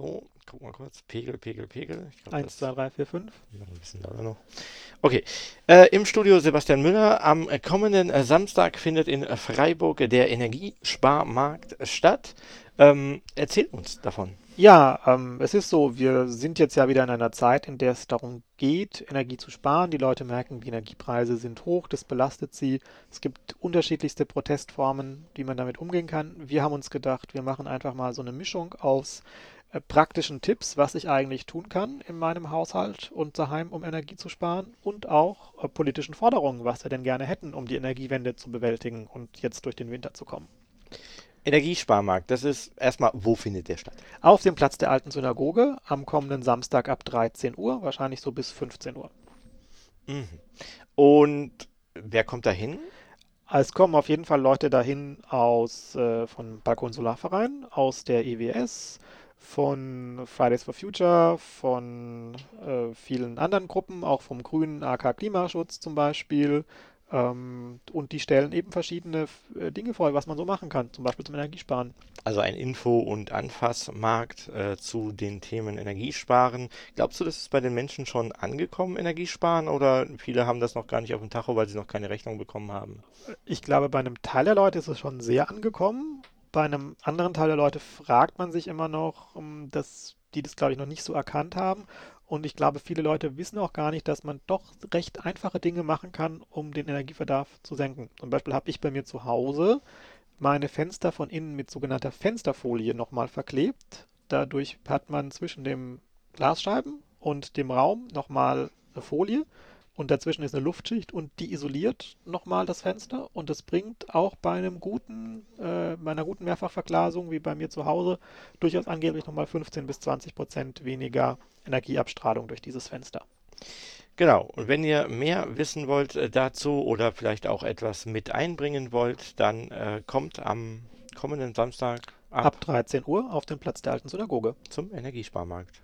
So, guck mal kurz. Pegel, Pegel, Pegel. Ich glaub, 1, das- 2, 3, 4, 5. noch ein bisschen dauert noch. Okay. Äh, Im Studio Sebastian Müller. Am kommenden äh, Samstag findet in Freiburg der Energiesparmarkt statt. Ähm, erzähl uns davon. Ja, ähm, es ist so, wir sind jetzt ja wieder in einer Zeit, in der es darum geht, Energie zu sparen. Die Leute merken, die Energiepreise sind hoch, das belastet sie. Es gibt unterschiedlichste Protestformen, wie man damit umgehen kann. Wir haben uns gedacht, wir machen einfach mal so eine Mischung aus äh, praktischen Tipps, was ich eigentlich tun kann in meinem Haushalt und daheim, um Energie zu sparen und auch äh, politischen Forderungen, was wir denn gerne hätten, um die Energiewende zu bewältigen und jetzt durch den Winter zu kommen. Energiesparmarkt, das ist erstmal, wo findet der statt? Auf dem Platz der alten Synagoge am kommenden Samstag ab 13 Uhr, wahrscheinlich so bis 15 Uhr. Mhm. Und wer kommt da hin? Es kommen auf jeden Fall Leute dahin aus äh, von Balkon Solarverein, aus der EWS, von Fridays for Future, von äh, vielen anderen Gruppen, auch vom Grünen AK Klimaschutz zum Beispiel. Ähm, und die stellen eben verschiedene äh, Dinge vor, was man so machen kann, zum Beispiel zum Energiesparen. Also ein Info- und Anfassmarkt äh, zu den Themen Energiesparen. Glaubst du, das ist bei den Menschen schon angekommen, Energiesparen? Oder viele haben das noch gar nicht auf dem Tacho, weil sie noch keine Rechnung bekommen haben? Ich glaube, bei einem Teil der Leute ist es schon sehr angekommen. Bei einem anderen Teil der Leute fragt man sich immer noch, um, dass die das, glaube ich, noch nicht so erkannt haben. Und ich glaube, viele Leute wissen auch gar nicht, dass man doch recht einfache Dinge machen kann, um den Energiebedarf zu senken. Zum Beispiel habe ich bei mir zu Hause meine Fenster von innen mit sogenannter Fensterfolie nochmal verklebt. Dadurch hat man zwischen dem Glasscheiben und dem Raum nochmal eine Folie und dazwischen ist eine Luftschicht und die isoliert nochmal das Fenster und das bringt auch bei einem guten, äh, bei einer guten Mehrfachverglasung wie bei mir zu Hause durchaus angeblich nochmal 15 bis 20 Prozent weniger Energieabstrahlung durch dieses Fenster. Genau, und wenn ihr mehr wissen wollt äh, dazu oder vielleicht auch etwas mit einbringen wollt, dann äh, kommt am kommenden Samstag ab, Ab 13 Uhr auf den Platz der alten Synagoge. zum Energiesparmarkt.